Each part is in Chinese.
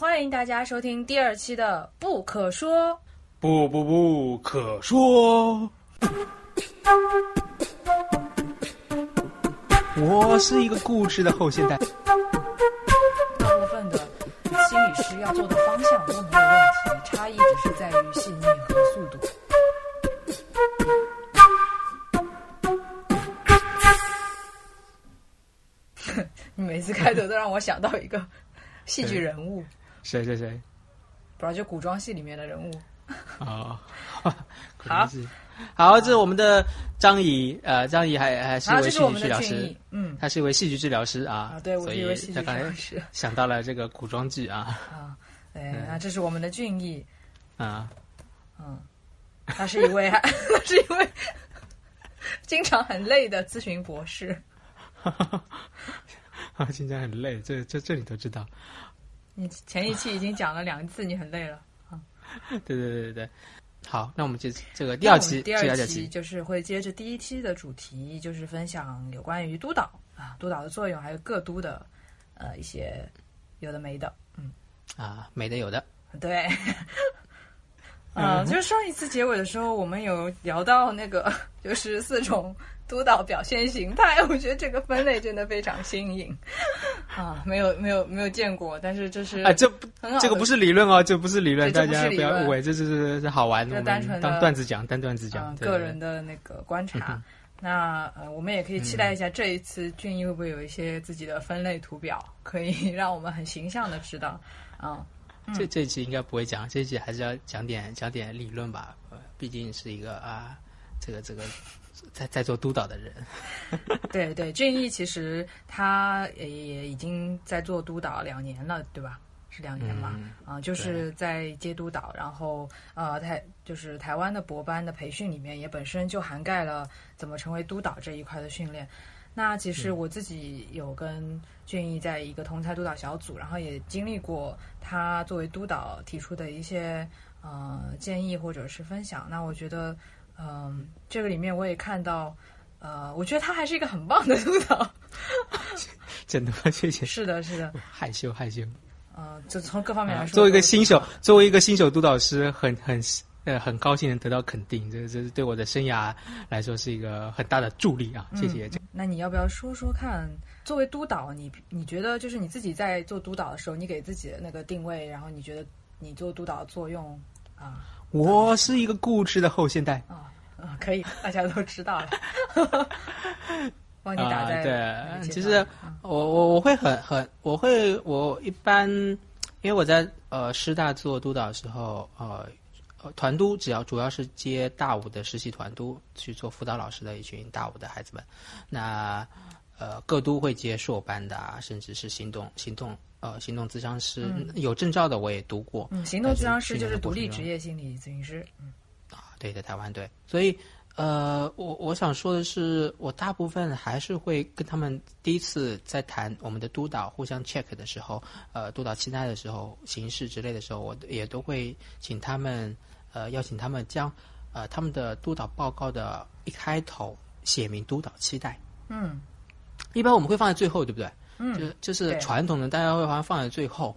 欢迎大家收听第二期的《不可说》。不不不可说。我是一个固执的后现代。大部分的心理师要做的方向都没有问题，差异只是在于细腻和速度。你每次开头都让我想到一个戏剧人物，谁谁谁？不知道就古装戏里面的人物。哦，古装戏，好，这是我们的张怡，呃，张怡还还是一啊，位戏剧治疗师嗯，他是一位戏剧治疗师啊，啊，对，我以是一位戏剧治疗师 想到了这个古装剧啊啊，对，那这是我们的俊逸，啊，嗯，他是一位，他是一位经常很累的咨询博士。啊，经常很累，这这这你都知道，你前一期已经讲了两次，你很累了啊。对对对对对。好，那我们这这个第二期，第二第二期就是会接着第一期的主题，就是分享有关于督导啊，督导的作用，还有各督的呃一些有的没的。嗯，啊，没的有的，对。嗯，就是上一次结尾的时候，我们有聊到那个，就是四种督导表现形态。我觉得这个分类真的非常新颖啊，没有没有没有见过，但是这是啊，这不很好这个不是理论哦，这不是理论，大家不要误会，这是是是好玩的，单纯的当段子讲，当段子讲，个人的那个观察。那呃，我们也可以期待一下这一次俊逸会不会有一些自己的分类图表，可以 让我们很形象的知道啊。这这一期应该不会讲，这一期还是要讲点讲点理论吧，呃，毕竟是一个啊，这个这个在在做督导的人，对对，俊逸其实他也也已经在做督导两年了，对吧？是两年嘛？嗯啊、就是在接督导，然后呃，台就是台湾的博班的培训里面，也本身就涵盖了怎么成为督导这一块的训练。那其实我自己有跟俊逸在一个同台督导小组，然后也经历过他作为督导提出的一些呃建议或者是分享。那我觉得，嗯、这个里面我也看到，呃，我觉得他还是一个很棒的督导。真的吗，谢谢，是的，是的，害羞害羞。呃，就从各方面来说，作为一个新手，作为一个新手督导师，很很呃很高兴能得到肯定，这这是对我的生涯来说是一个很大的助力啊！谢谢。嗯那你要不要说说看？作为督导，你你觉得就是你自己在做督导的时候，你给自己的那个定位，然后你觉得你做督导的作用啊我是一个固执的后现代啊啊，可以，大家都知道了。帮你打啊，在对，其实我我我会很很我会我一般，因为我在呃师大做督导的时候，呃。呃，团督只要主要是接大五的实习团督去做辅导老师的一群大五的孩子们，那呃各都会接硕班的啊，甚至是行动行动呃行动咨商师、有证照的我也读过，嗯，行动咨商师就是独立职业心理咨询师。嗯。啊，对，在台湾对，所以呃，我我想说的是，我大部分还是会跟他们第一次在谈我们的督导互相 check 的时候，呃，督导期待的时候、形式之类的时候，我也都会请他们呃邀请他们将呃他们的督导报告的一开头写明督导期待，嗯。一般我们会放在最后，对不对？嗯，就就是传统的，大家会好像放在最后，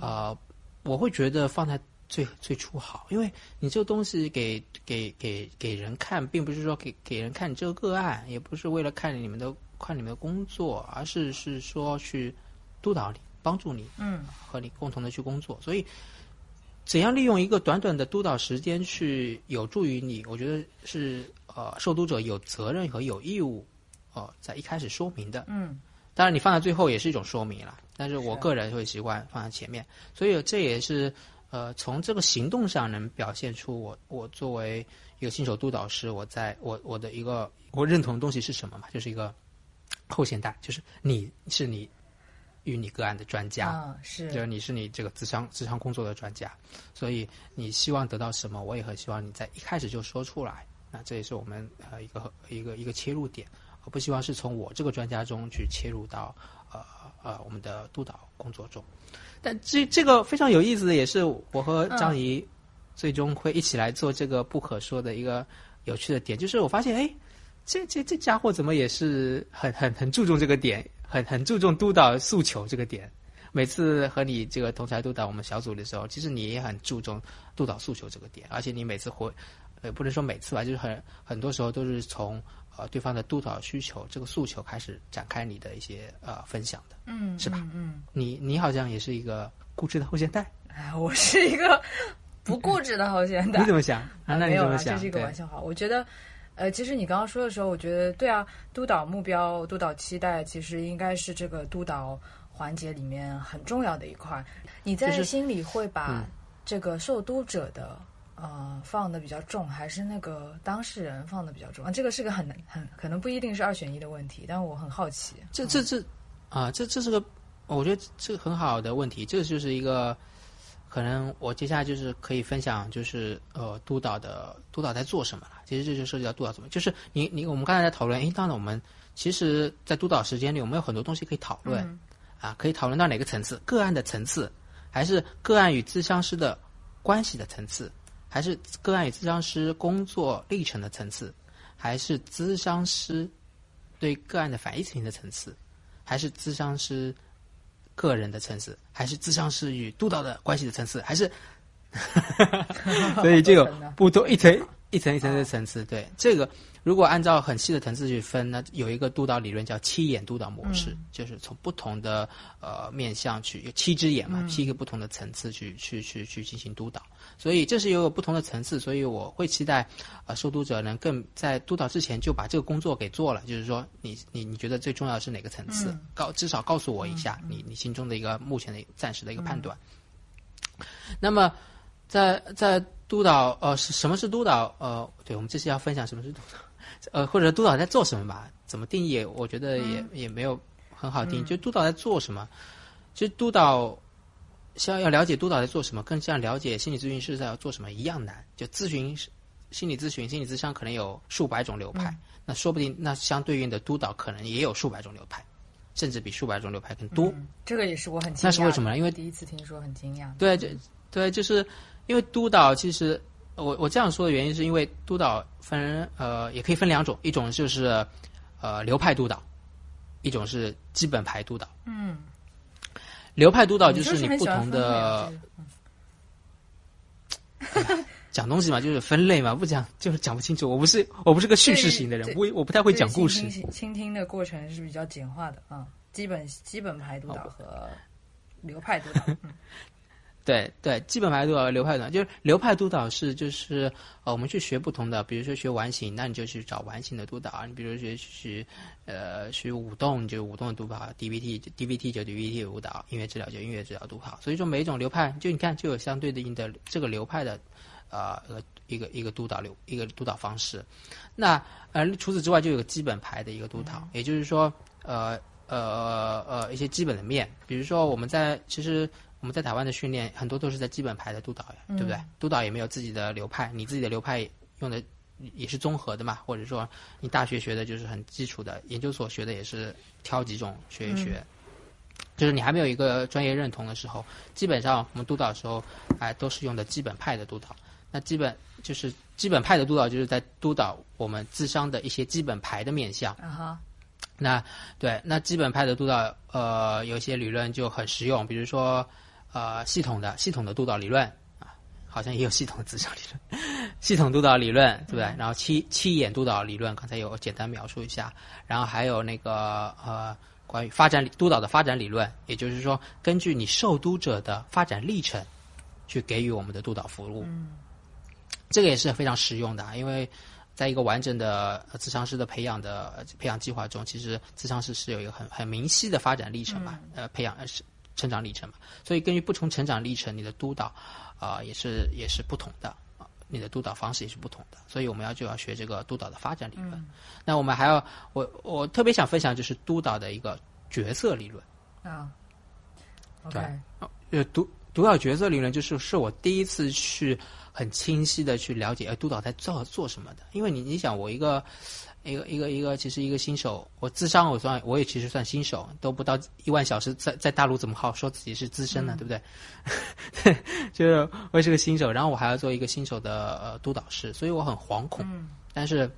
呃，我会觉得放在最最初好，因为你这个东西给给给给人看，并不是说给给人看你这个个案，也不是为了看你们的看你们的工作，而是是说去督导你，帮助你，嗯。和你共同的去工作，所以。怎样利用一个短短的督导时间去有助于你？我觉得是呃，受督者有责任和有义务，呃，在一开始说明的。嗯当然，你放在最后也是一种说明了，但是我个人会习惯放在前面，所以这也是呃从这个行动上能表现出我我作为一个新手督导师，我在我我的一个我认同的东西是什么嘛？就是一个后现代，就是你是你与你个案的专家，啊是就是你是你这个智商智商工作的专家，所以你希望得到什么，我也很希望你在一开始就说出来。那这也是我们呃一个一个一个切入点，我不希望是从我这个专家中去切入到呃呃我们的督导工作中。但这这个非常有意思的，也是我和张怡最终会一起来做这个不可说的一个有趣的点，就是我发现哎。这这这家伙怎么也是很很很注重这个点，很很注重督导诉求这个点。每次和你这个同台督导我们小组的时候，其实你也很注重督导诉求这个点，而且你每次回，呃，不能说每次吧，就是很很多时候都是从呃对方的督导需求这个诉求开始展开你的一些呃分享的，嗯，是吧？嗯嗯，你你好像也是一个固执的后现代，哎，我是一个不固执的后现 代。你怎么想？啊，那你怎么想？这是一个玩笑话。我觉得，呃，其实你刚刚说的时候，我觉得对啊，督导目标、督导期待，其实应该是这个督导环节里面很重要的一块。你在心里会把嗯这个受督者的。呃，放的比较重，还是那个当事人放的比较重啊？这个是个很难很可能不一定是二选一的问题，但我很好奇。这这这啊，这这是个，我觉得这个很好的问题。这就是一个，可能我接下来就是可以分享，就是呃，督导的督导在做什么了。其实这就涉及到督导怎么，就是你你我们刚才在讨论，诶，当然我们其实，在督导时间里，我们有很多东西可以讨论、嗯啊，可以讨论到哪个层次？个案的层次，还是个案与咨商师的关系的层次，还是个案与咨商师工作历程的层次，还是咨商师对个案的反应情的层次，还是咨商师个人的层次，还是咨商师与督导的关系的层次，还是，所以这个 不同一层一层一层的层次。对这个，如果按照很细的层次去分那，有一个督导理论叫七眼督导模式，就是从不同的呃面向去有七只眼嘛，七个不同的层次去去去去进行督导。所以这是有不同的层次，所以我会期待呃受督者能更在督导之前就把这个工作给做了，就是说你你你觉得最重要的是哪个层次？告至少告诉我一下你你心中的一个目前的暂时的一个判断。那么在在督导呃是什么是督导？呃，对我们这次要分享什么是督导，呃或者督导在做什么吧？怎么定义？我觉得也、也没有很好定义。就督导在做什么？其实督导像要了解督导在做什么，跟像了解心理咨询师在要做什么一样难。就咨询心理咨询、心理咨商可能有数百种流派，那说不定那相对应的督导可能也有数百种流派，甚至比数百种流派更多。嗯这个也是我很惊讶。那是为什么呢因为第一次听说很惊讶。对，这对就是因为督导其实我我这样说的原因是因为督导分呃也可以分两种，一种就是呃流派督导，一种是基本牌督导。嗯，流派督导就是你不同的 讲东西嘛，就是分类嘛，不讲就是讲不清楚。我不是我不是个叙事型的人，我我不太会讲故事。倾听倾听的过程是比较简化的啊，基本基本排督导和流派督导。嗯对对，基本排督导和流派督导，就是流派督导是就是呃，我们去学不同的，比如说学完形，那你就去找完形的督导；你比如学学呃学舞动，你就舞动的督导；DVT DVT 就 DVT 舞蹈；音乐治疗就音乐治疗督导。所以说每一种流派，就你看就有相对应的这个流派的呃呃一个一个督导流一个督导方式。那呃除此之外，就有个基本牌的一个督导，也就是说呃呃呃一些基本的面，比如说我们在其实。我们在台湾的训练很多都是在基本牌的督导呀，对不对？督导也没有自己的流派，你自己的流派用的也是综合的嘛，或者说你大学学的就是很基础的，研究所学的也是挑几种学一学。就是你还没有一个专业认同的时候，基本上我们督导的时候，哎，都是用的基本派的督导。那基本就是基本派的督导，就是在督导我们智商的一些基本牌的面相。啊哈，那对，那基本派的督导，呃，有些理论就很实用，比如说，呃，系统的系统的督导理论啊，好像也有系统的智商理论，系统督导理论，对不对？然后七七眼督导理论，刚才有简单描述一下，然后还有那个呃，关于发展督导的发展理论，也就是说，根据你受督者的发展历程，去给予我们的督导服务。嗯这个也是非常实用的啊，因为在一个完整的呃咨商师的培养的呃培养计划中，其实咨商师是有一个很很明晰的发展历程嘛，呃，培养呃是成长历程嘛，所以根据不同成长历程，你的督导啊、也是也是不同的啊，你的督导方式也是不同的，所以我们要就要学这个督导的发展理论。那我们还要我我特别想分享就是督导的一个角色理论。啊对呃，督督导角色理论就是是我第一次去很清晰的去了解，呃，督导在做做什么的。因为你你想，我一个一个一个一个，其实一个新手，我智商我算我也其实算新手，都不到一万小时，在在大陆怎么好说自己是资深呢？对不对？就是我也是个新手，然后我还要做一个新手的呃督导师，所以我很惶恐。嗯但是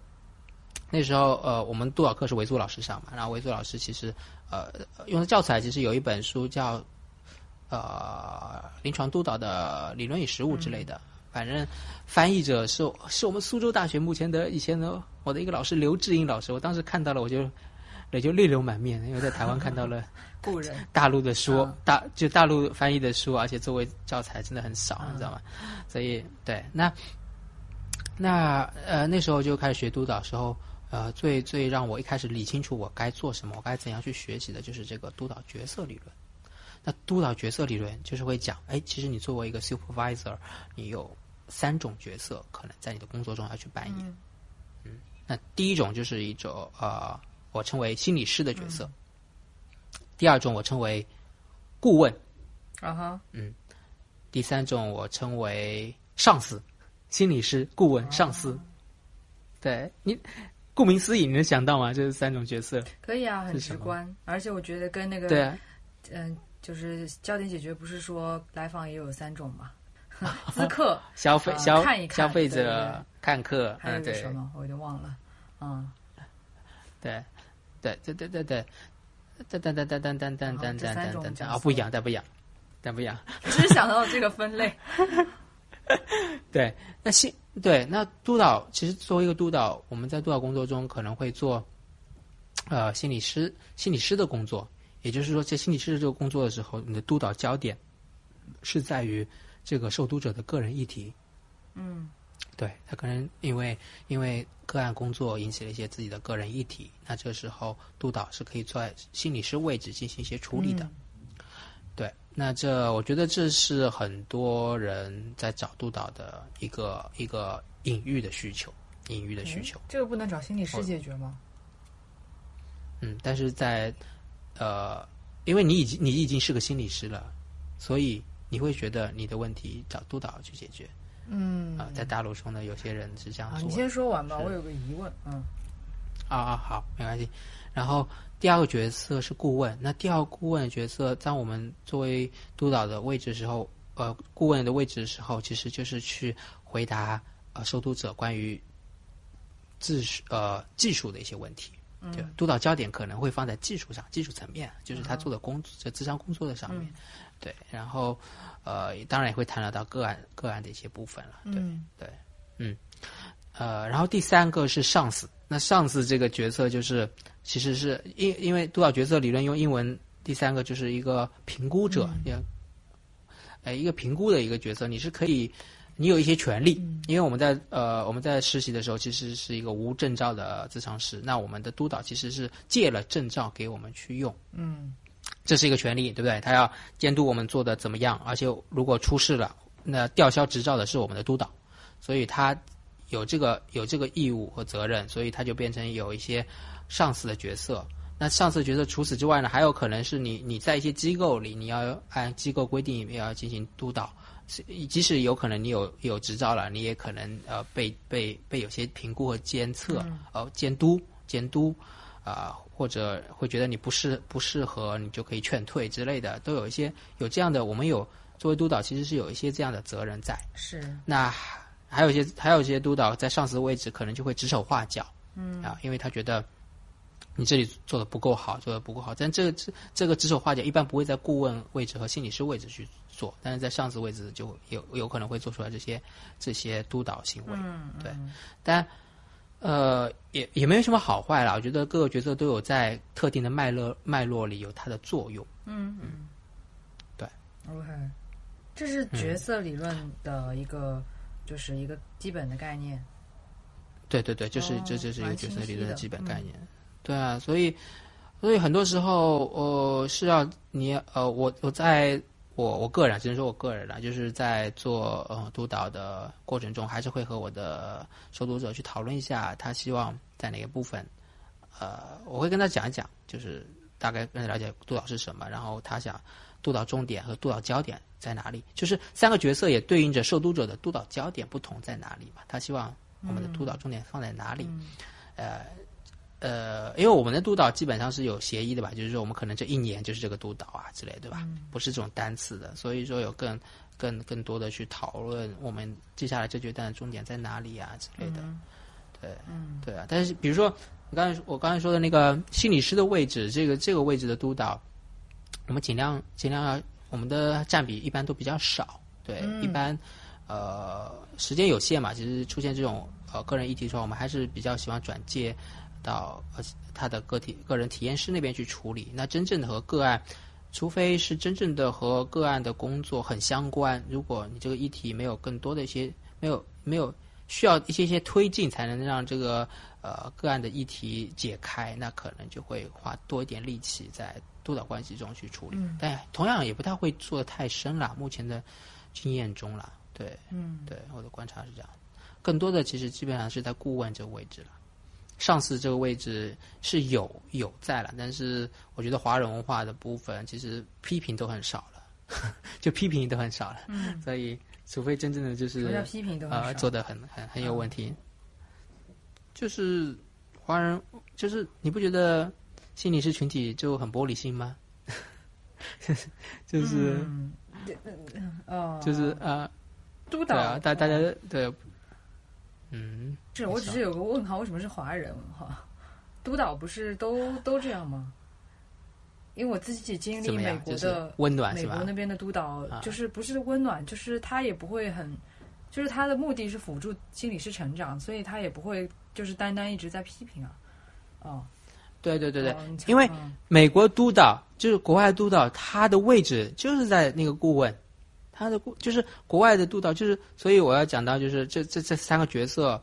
那时候呃，我们督导课是维族老师上嘛，然后维族老师其实呃用的教材其实有一本书叫呃临床督导的理论与实务之类的。反正翻译者是是我们苏州大学目前的以前的我的一个老师刘志英老师，我当时看到了我就也就泪流满面，因为在台湾看到了 故人大陆的书，大就大陆翻译的书，而且作为教材真的很少，你知道吗？所以对那那呃那时候就开始学督导时候，呃最最让我一开始理清楚我该做什么，我该怎样去学习的就是这个督导角色理论。那督导角色理论就是会讲，哎，其实你作为一个 supervisor，你有三种角色可能在你的工作中要去扮演。嗯，那第一种就是一种呃，我称为心理师的角色。第二种我称为顾问。啊哈。嗯。第三种我称为上司，心理师、顾问、上司。对你，顾名思义，你能想到吗？这是三种角色。可以啊，很直观，而且我觉得跟那个对，嗯。就是焦点解决，不是说来访也有三种嘛？咨客、消费、消看一看、消费者看客，还有什么？我有点忘了。嗯，对，对，对，对，对，对，噔噔噔噔噔噔噔噔噔噔噔啊，不一样，但不一样，但不一样。只是想到这个分类。对，那心对那督导，其实作为一个督导，我们在督导工作中可能会做呃心理师、心理师的工作。也就是说，在心理师这个工作的时候，你的督导焦点是在于这个受督者的个人议题。嗯，对他可能因为因为个案工作引起了一些自己的个人议题，那这时候督导是可以坐在心理师位置进行一些处理的。对，那这我觉得这是很多人在找督导的一个一个隐喻的需求，隐喻的需求。这个不能找心理师解决吗？嗯，但是在。呃，因为你已经你已经是个心理师了，所以你会觉得你的问题找督导去解决。嗯啊，在大陆中呢，有些人是这样说。你先说完吧，我有个疑问。嗯，啊啊，好，没关系。然后第二个角色是顾问，那第二个顾问的角色，在我们作为督导的位置的时候，呃，顾问的位置的时候，其实就是去回答呃受督者关于自呃技术的一些问题。对，督导焦点可能会放在技术上，技术层面，就是他做的工作，在智商工作的上面。对，然后，呃，当然也会谈得到个案个案的一些部分了。对，对，嗯，呃，然后第三个是上司。那上司这个角色就是，其实是因因为督导角色理论用英文，第三个就是一个评估者，也，呃，一个评估的一个角色，你是可以。你有一些权利，因为我们在呃我们在实习的时候，其实是一个无证照的咨商师。那我们的督导其实是借了证照给我们去用，嗯，这是一个权利，对不对？他要监督我们做的怎么样，而且如果出事了，那吊销执照的是我们的督导，所以他有这个有这个义务和责任，所以他就变成有一些上司的角色。那上司角色除此之外呢，还有可能是你你在一些机构里，你要按机构规定要进行督导。即使有可能你有有执照了，你也可能呃被被被有些评估和监测呃监督监督啊，或者会觉得你不适不适合，你就可以劝退之类的，都有一些有这样的。我们有作为督导，其实是有一些这样的责任在。是。那还有一些还有一些督导在上司的位置，可能就会指手画脚。嗯。啊，因为他觉得你这里做的不够好，做的不够好。但这个这这个指手画脚，一般不会在顾问位置和心理师位置去。做，但是在上司位置就有有可能会做出来这些这些督导行为，嗯对，但呃也也没有什么好坏啦。我觉得各个角色都有在特定的脉络脉络里有它的作用。嗯嗯，对。OK，这是角色理论的一个就是一个基本的概念。对对对，就是这这是一个角色理论的基本概念。对啊，所以所以很多时候呃是要你呃我我在。我我个人只能说我个人了，就是在做呃督导的过程中，还是会和我的受读者去讨论一下，他希望在哪个部分，呃，我会跟他讲一讲，就是大概跟他了解督导是什么，然后他想督导重点和督导焦点在哪里，就是三个角色也对应着受读者的督导焦点不同在哪里嘛，他希望我们的督导重点放在哪里，呃。呃，因为我们的督导基本上是有协议的吧，就是说我们可能这一年就是这个督导啊之类，对吧？不是这种单次的，所以说有更更更多的去讨论我们接下来这阶段的重点在哪里啊之类的。对，嗯，对啊。但是比如说我刚才我刚才说的那个心理师的位置，这个这个位置的督导，我们尽量尽量要我们的占比一般都比较少，对，嗯一般呃时间有限嘛，其实出现这种呃个人议题的时候，我们还是比较喜欢转介到呃他的个体个人体验师那边去处理。那真正的和个案，除非是真正的和个案的工作很相关，如果你这个议题没有更多的一些没有没有需要一些一些推进，才能让这个呃个案的议题解开，那可能就会花多一点力气在督导关系中去处理。嗯但同样也不太会做的太深了，目前的经验中了，对嗯对，我的观察是这样。更多的其实基本上是在顾问这个位置了。上司这个位置是有有在了，但是我觉得华人文化的部分其实批评都很少了，就批评都很少了，嗯，所以除非真正的就是批评都很呃做的很很很有问题，就是华人就是你不觉得心理师群体就很玻璃心吗？就是、嗯。哦，就是呃，督导对啊，大大家对，嗯，是我只是有个问号，为什么是华人文化？督导不是都 都这样吗？因为我自己经历美国的温暖？美国那边的督导啊，就是不是温暖，就是他也不会很，就是他的目的是辅助心理师成长，所以他也不会就是单单一直在批评啊。哦，对对对对，哦因为嗯美国督导就是国外督导，他的位置就是在那个顾问，他的顾就是国外的督导，就是所以我要讲到就是这这这三个角色，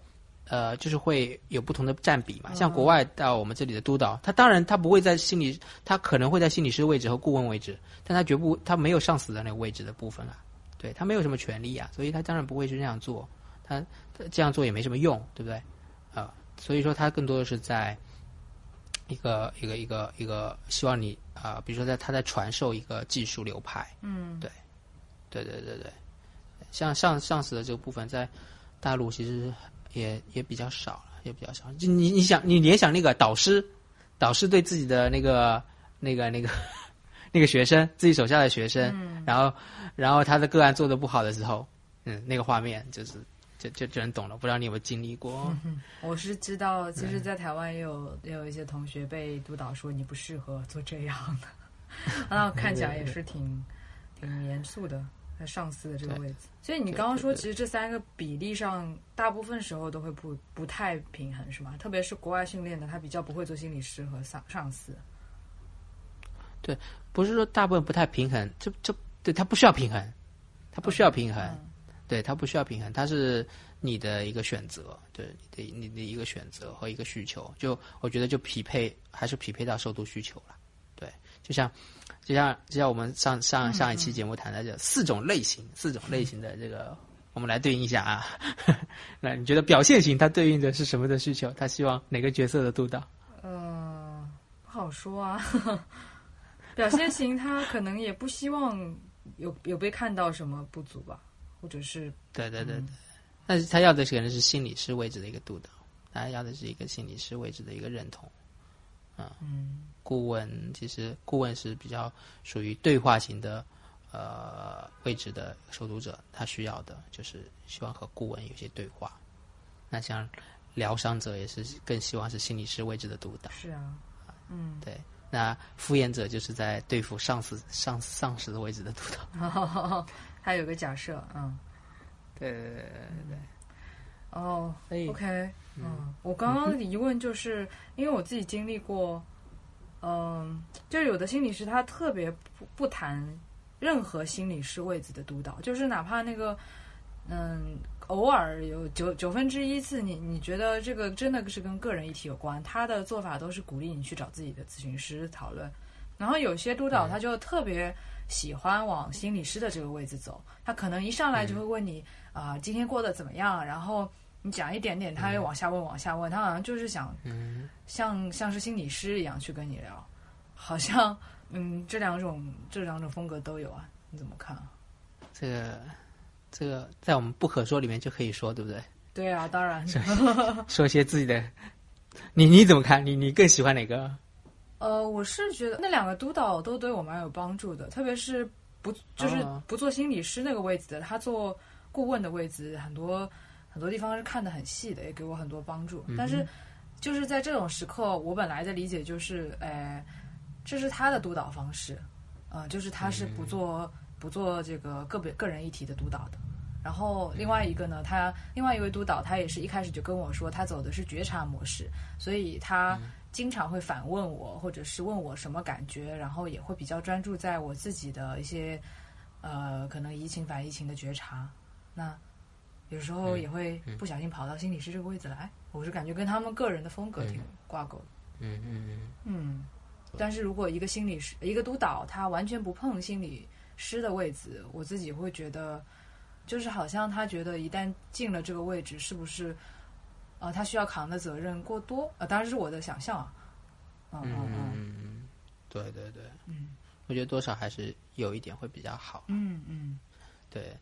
呃，就是会有不同的占比嘛。像国外到我们这里的督导，他当然他不会在心理，他可能会在心理师位置和顾问位置，但他绝不他没有上司的那个位置的部分啊，对他没有什么权利啊，所以他当然不会去那样做，他他这样做也没什么用，对不对？啊、所以说他更多的是在。一个一个一个一个，希望你啊、比如说在他在传授一个技术流派，嗯，对对对对对，像上上司的这个部分，在大陆其实也也比较少了，也比较少。就你你想你联想那个导师，导师对自己的那个那个那个 那个学生，自己手下的学生，然后然后他的个案做的不好的时候，嗯，那个画面就是就就就能懂了。不知道你有没有经历过？我是知道，其实，在台湾也有也有一些同学被督导说你不适合做这样的，那 看起来也是挺挺严肃的，在上司的这个位置。所以你刚刚说，其实这三个比例上，大部分时候都会不不太平衡，是吗？特别是国外训练的，他比较不会做心理师和上上司。对不是说大部分不太平衡，这这对他不需要平衡，他不需要平衡。嗯对，他不需要平衡，他是你的一个选择，对你的你的一个选择和一个需求。就我觉得就匹配还是匹配到受度需求了。对，就像就像就像我们上上上一期节目谈的这四种类型，四种类型的这个，我们来对应一下啊。那你觉得表现型它对应的是什么的需求？他希望哪个角色的督导？呃，不好说啊。表现型他可能也不希望有有被看到什么不足吧，或者是对对对对，但是他要的是可能是心理师位置的一个督导，他要的是一个心理师位置的一个认同。嗯顾问其实顾问是比较属于对话型的呃位置的受读者，他需要的就是希望和顾问有些对话。那像疗伤者也是更希望是心理师位置的督导，是啊，嗯，对。那敷衍者就是在对付上司上上司的位置的督导。还有个假设，嗯，对对对对对。哦所以，OK，嗯，我刚刚的疑问就是，因为我自己经历过，嗯，就是有的心理师他特别不不谈任何心理师位置的督导，就是哪怕那个，嗯，偶尔有九九分之一次你你觉得这个真的是跟个人议题有关，他的做法都是鼓励你去找自己的咨询师讨论，然后有些督导他就特别喜欢往心理师的这个位置走，他可能一上来就会问你啊、今天过得怎么样，然后你讲一点点，他又往下问往下问，他好像就是想嗯，像像是心理师一样去跟你聊，好像嗯这两种这两种风格都有啊，你怎么看啊？这个这个在我们不可说里面就可以说，对不对？对啊，当然，说 一些自己的，你你怎么看？你你更喜欢哪个？呃，我是觉得那两个督导都对我蛮有帮助的，特别是不就是哦不做心理师那个位置的，他做顾问的位置，很多很多地方是看得很细的，也给我很多帮助。但是就是在这种时刻，我本来的理解就是，呃，这是他的督导方式，呃，就是他是不做不做这个个别个人议题的督导的。然后另外一个呢，他另外一位督导，他也是一开始就跟我说，他走的是觉察模式，所以他经常会反问我，或者是问我什么感觉，然后也会比较专注在我自己的一些呃可能移情反移情的觉察。那有时候也会不小心跑到心理师这个位置来，我是感觉跟他们个人的风格挺挂钩的。嗯嗯嗯嗯，但是如果一个心理师一个督导他完全不碰心理师的位置，我自己会觉得。就是好像他觉得一旦进了这个位置，是不是，呃，他需要扛的责任过多？呃，当然是我的想象啊。嗯嗯嗯，对对对，嗯，我觉得多少还是有一点会比较好。嗯嗯，对，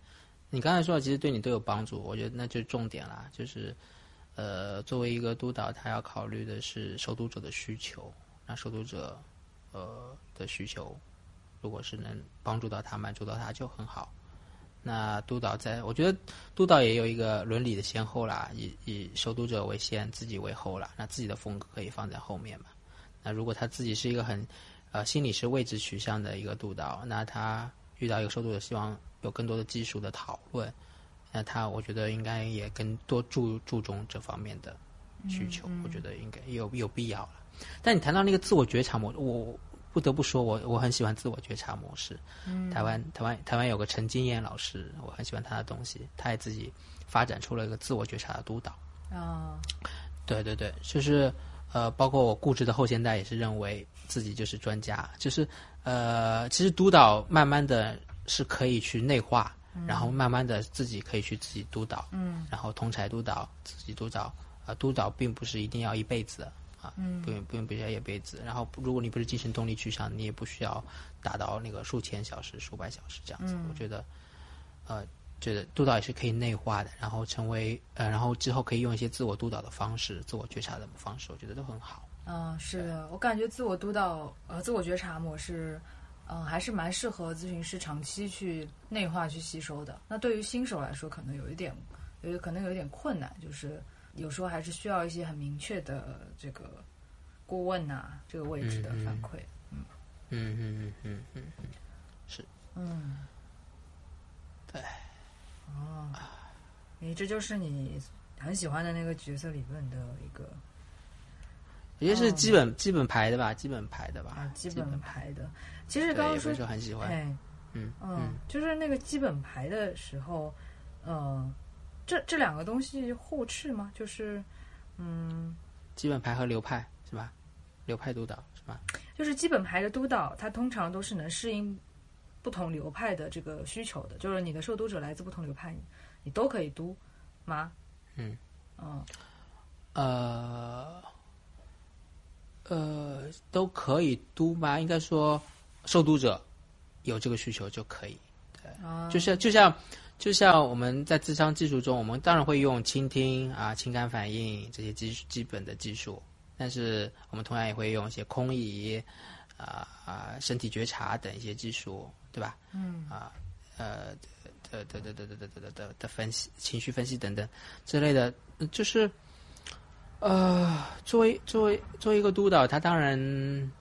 你刚才说的其实对你都有帮助，我觉得那就是重点啦。就是，呃，作为一个督导，他要考虑的是受读者的需求，那受读者，呃的需求，如果是能帮助到他，满足到他就很好。那督导在，我觉得督导也有一个伦理的先后啦，以以受读者为先，自己为后啦。那自己的风格可以放在后面嘛？那如果他自己是一个很，呃，心理是位置取向的一个督导，那他遇到一个受读者，希望有更多的技术的讨论，那他我觉得应该也更多注注重这方面的需求，我觉得应该有有必要了。但你谈到那个自我觉察模我。不得不说，我我很喜欢自我觉察模式。台湾台湾台湾有个陈金燕老师，我很喜欢他的东西。他也自己发展出了一个自我觉察的督导。啊，对对对，就是呃，包括我固执的后现代也是认为自己就是专家。就是呃，其实督导慢慢的是可以去内化，然后慢慢的自己可以去自己督导。嗯，然后同才督导，自己督导。呃，督导并不是一定要一辈子。嗯，不用不用不要一辈子。然后，如果你不是精神动力取向，你也不需要达到那个数千小时、数百小时这样子。我觉得，呃，觉得督导也是可以内化的，然后成为呃，然后之后可以用一些自我督导的方式、自我觉察的方式，我觉得都很好。嗯，是的，我感觉自我督导呃，自我觉察模式，嗯，还是蛮适合咨询师长期去内化、去吸收的。那对于新手来说，可能有一点，有可能有一点困难，就是。有时候还是需要一些很明确的这个顾问呐，这个位置的反馈。嗯嗯嗯嗯嗯嗯，是。嗯，对。哦，你这就是你很喜欢的那个角色理论的一个，也是基本基本排的吧，基本排的吧。啊，基本排的。其实刚刚说很喜欢。嗯嗯，就是那个基本排的时候，嗯。这这两个东西互斥吗？就是，嗯，基本牌和流派是吧？流派督导是吧？就是基本牌的督导，它通常都是能适应不同流派的这个需求的。就是你的受督者来自不同流派，你都可以督吗？嗯嗯呃呃，都可以督吗？应该说，受督者有这个需求就可以。对，就是就像。就像我们在智商技术中，我们当然会用倾听啊、情感反应这些基基本的技术，但是我们同样也会用一些空椅啊啊、身体觉察等一些技术，对吧？嗯。啊，呃，的的的的的的的的的分析、情绪分析等等之类的，就是呃，作为作为作为一个督导，他当然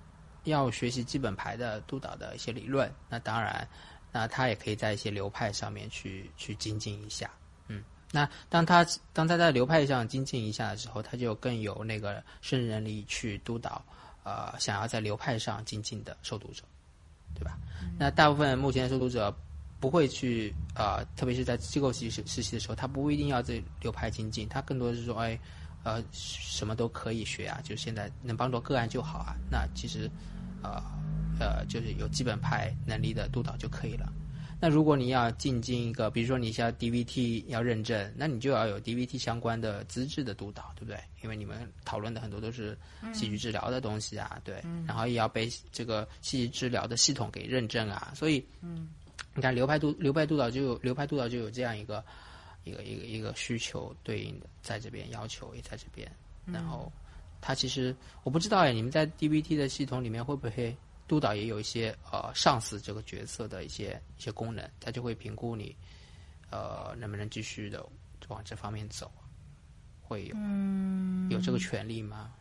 要学习基本牌的督导的一些理论，那当然。那他也可以在一些流派上面去去精进一下，嗯，那当他当他在流派上精进一下的时候，他就更有那个胜任力去督导，呃，想要在流派上精进的受读者，对吧？那大部分目前的受读者不会去啊，特别是在机构实习实习的时候，他不一定要在流派精进，他更多的是说，哎，呃，什么都可以学啊，就现在能帮助个案就好啊。那其实，呃。呃，就是有基本派能力的督导就可以了。那如果你要进进一个，比如说你像 DVT 要认证，那你就要有 DVT 相关的资质的督导，对不对？因为你们讨论的很多都是戏剧治疗的东西啊，对。然后也要被这个戏剧治疗的系统给认证啊，所以，嗯，你看流派督流派督导就有流派督导就有这样一个一个一个一个需求对应的，在这边要求也在这边。然后他其实我不知道哎，你们在 DVT 的系统里面会不会？督导也有一些呃上司这个角色的一些一些功能，他就会评估你，呃能不能继续的往这方面走，会有有这个权利吗？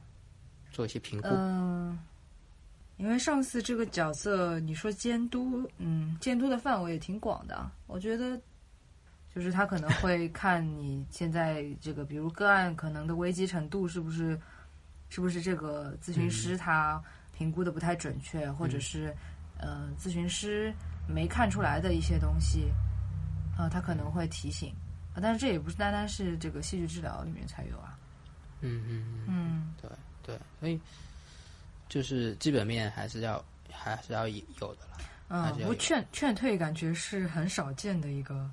做一些评估。嗯，因为上司这个角色，你说监督，嗯，监督的范围也挺广的。我觉得，就是他可能会看你现在这个，比如个案可能的危机程度是不是，是不是这个咨询师他评估的不太准确，或者是，呃，咨询师没看出来的一些东西，啊，他可能会提醒。啊，但是这也不是单单是这个戏剧治疗里面才有啊。嗯嗯嗯嗯，对对，所以就是基本面还是要还是要有的了。嗯，不过劝劝退感觉是很少见的一个。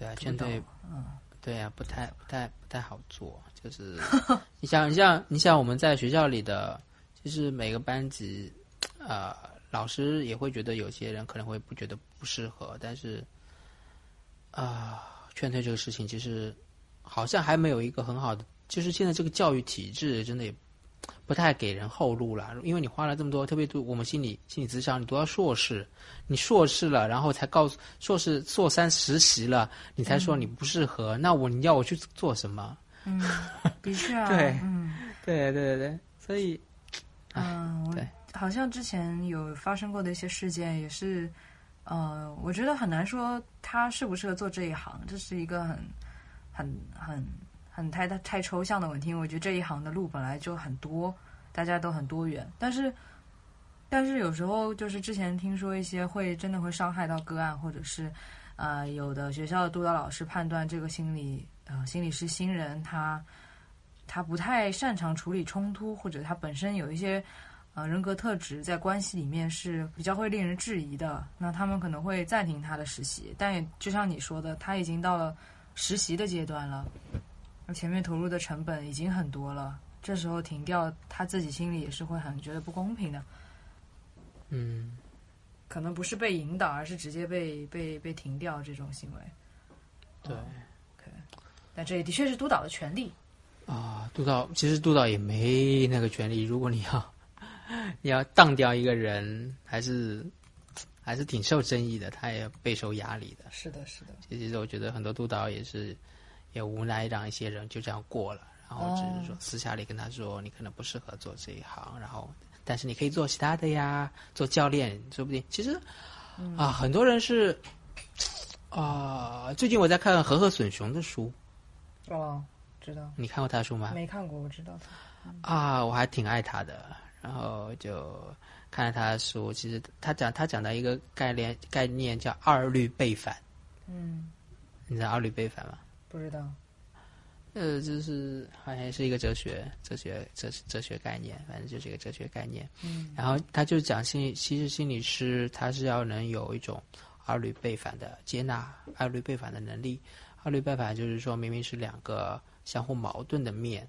对啊，劝退，嗯，对啊，不太不太不太好做。就是 你想你像你像我们在学校里的，就是每个班级，呃，老师也会觉得有些人可能会不觉得不适合，但是啊。劝退这个事情，其实好像还没有一个很好的，就是现在这个教育体制真的也不太给人后路了。因为你花了这么多，特别读我们心理心理咨商，你读到硕士，你硕士了，然后才告诉硕士硕三实习了，你才说你不适合，那我你要我去做什么？嗯，的确啊，对，嗯，对对对对，所以，嗯，对，好像之前有发生过的一些事件也是。呃，我觉得很难说他适不适合做这一行，这是一个很、很、很、很很太太抽象的问题。我觉得这一行的路本来就很多，大家都很多元。但是，但是有时候就是之前听说一些会真的会伤害到个案，或者是呃，有的学校的督导老师判断这个心理呃心理师新人他他不太擅长处理冲突，或者他本身有一些。呃，人格特质在关系里面是比较会令人质疑的。那他们可能会暂停他的实习，但也就像你说的，他已经到了实习的阶段了，前面投入的成本已经很多了。这时候停掉，他自己心里也是会很觉得不公平的。嗯，可能不是被引导，而是直接被被被停掉这种行为。对，OK，但这也的确是督导的权利。啊，督导其实督导也没那个权利。如果你要。你要当掉一个人，还是还是挺受争议的，他也备受压力的。是的，是的。其实我觉得很多督导也是也无奈，让一些人就这样过了，然后只是说私下里跟他说，你可能不适合做这一行，然后但是你可以做其他的呀，做教练说不定。其实啊，很多人是啊，最近我在看和和隼雄的书。哦，知道。你看过他的书吗？没看过，我知道他。啊，我还挺爱他的。然后就看了他的书，其实他讲他讲的一个概念概念叫二律背反。嗯，你知道二律背反吗？不知道。呃，就是好像是一个哲学哲学哲哲学概念，反正就是一个哲学概念。嗯。然后他就讲心理，其实心理师他是要能有一种二律背反的接纳，二律背反的能力。二律背反就是说明明是两个相互矛盾的面。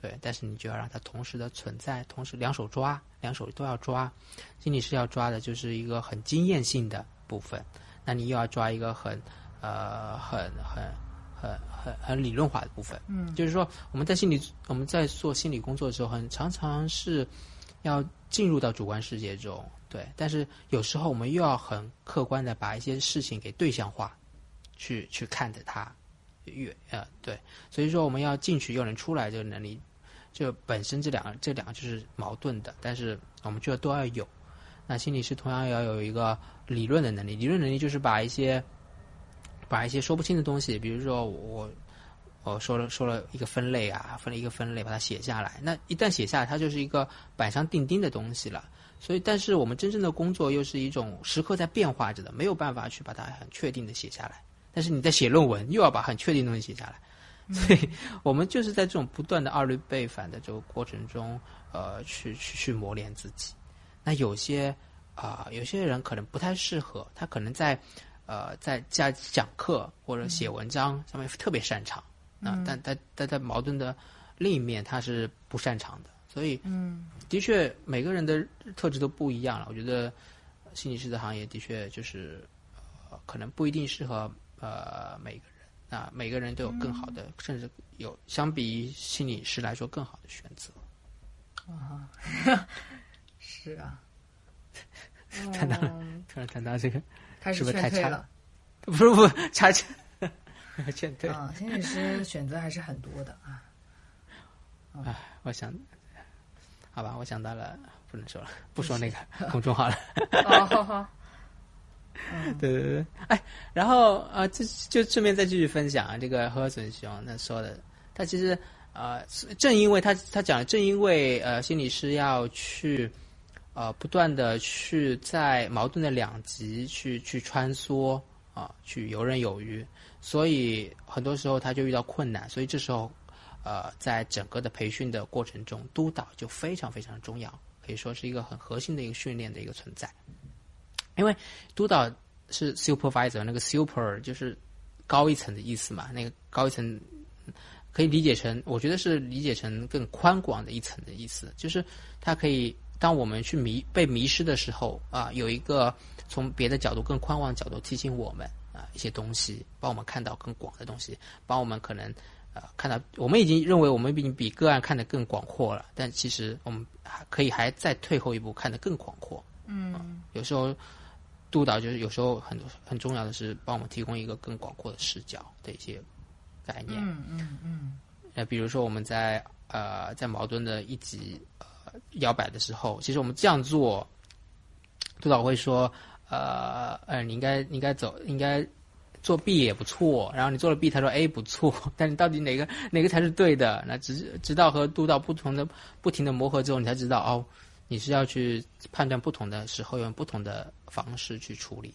对，但是你就要让它同时的存在，同时两手抓，两手都要抓。心理师要抓的就是一个很经验性的部分，那你又要抓一个很，呃，很很很很很理论化的部分。嗯，就是说我们在心理我们在做心理工作的时候，很常常是要进入到主观世界中，对。但是有时候我们又要很客观的把一些事情给对象化，去去看着它，越呃对。所以说我们要进去又能出来这个能力。就本身这两个这两个就是矛盾的，但是我们觉得都要有。那心理师同样要有一个理论的能力，理论能力就是把一些把一些说不清的东西，比如说我我说了说了一个分类啊，分了一个分类，把它写下来。那一旦写下来，它就是一个板上钉钉的东西了。所以，但是我们真正的工作又是一种时刻在变化着的，没有办法去把它很确定的写下来。但是你在写论文，又要把很确定的东西写下来。所以，我们就是在这种不断的二律背反的这个过程中，呃，去去去磨练自己。那有些啊，有些人可能不太适合，他可能在呃在家讲课或者写文章上面特别擅长啊，但但但在矛盾的另一面，他是不擅长的。所以，嗯，的确每个人的特质都不一样了。我觉得心理师的行业的确就是呃，可能不一定适合呃每个人。啊，每个人都有更好的，甚至有相比于心理师来说更好的选择。啊，是啊。谈到突然谈到这个，是不是太差了？不是不差钱，劝退啊！心理师选择还是很多的啊。哎，我想，好吧，我想到了，不能说了，不说那个公众号了。哦，对对对，哎，然后呃，这就顺便再继续分享啊，这个何准雄他说的，他其实呃，正因为他他讲，正因为呃，心理师要去呃，不断的去在矛盾的两极去去穿梭啊，去游刃有余，所以很多时候他就遇到困难，所以这时候呃，在整个的培训的过程中，督导就非常非常重要，可以说是一个很核心的一个训练的一个存在。因为督导是 supervisor，那个 super 就是高一层的意思嘛，那个高一层可以理解成，我觉得是理解成更宽广的一层的意思，就是它可以当我们去迷被迷失的时候啊，有一个从别的角度更宽广的角度提醒我们啊一些东西，帮我们看到更广的东西，帮我们可能呃看到我们已经认为我们已经比个案看得更广阔了，但其实我们还可以还再退后一步看得更广阔。嗯，有时候。督导就是有时候很很重要的是帮我们提供一个更广阔的视角的一些概念。嗯嗯嗯。那比如说我们在呃在矛盾的一级呃摇摆的时候，其实我们这样做，督导会说呃呃你应该应该走应该做 B 也不错，然后你做了 B，他说 A 不错，但你到底哪个哪个才是对的？那直直到和督导不同的不停的磨合之后，你才知道哦。你是要去判断不同的时候用不同的方式去处理，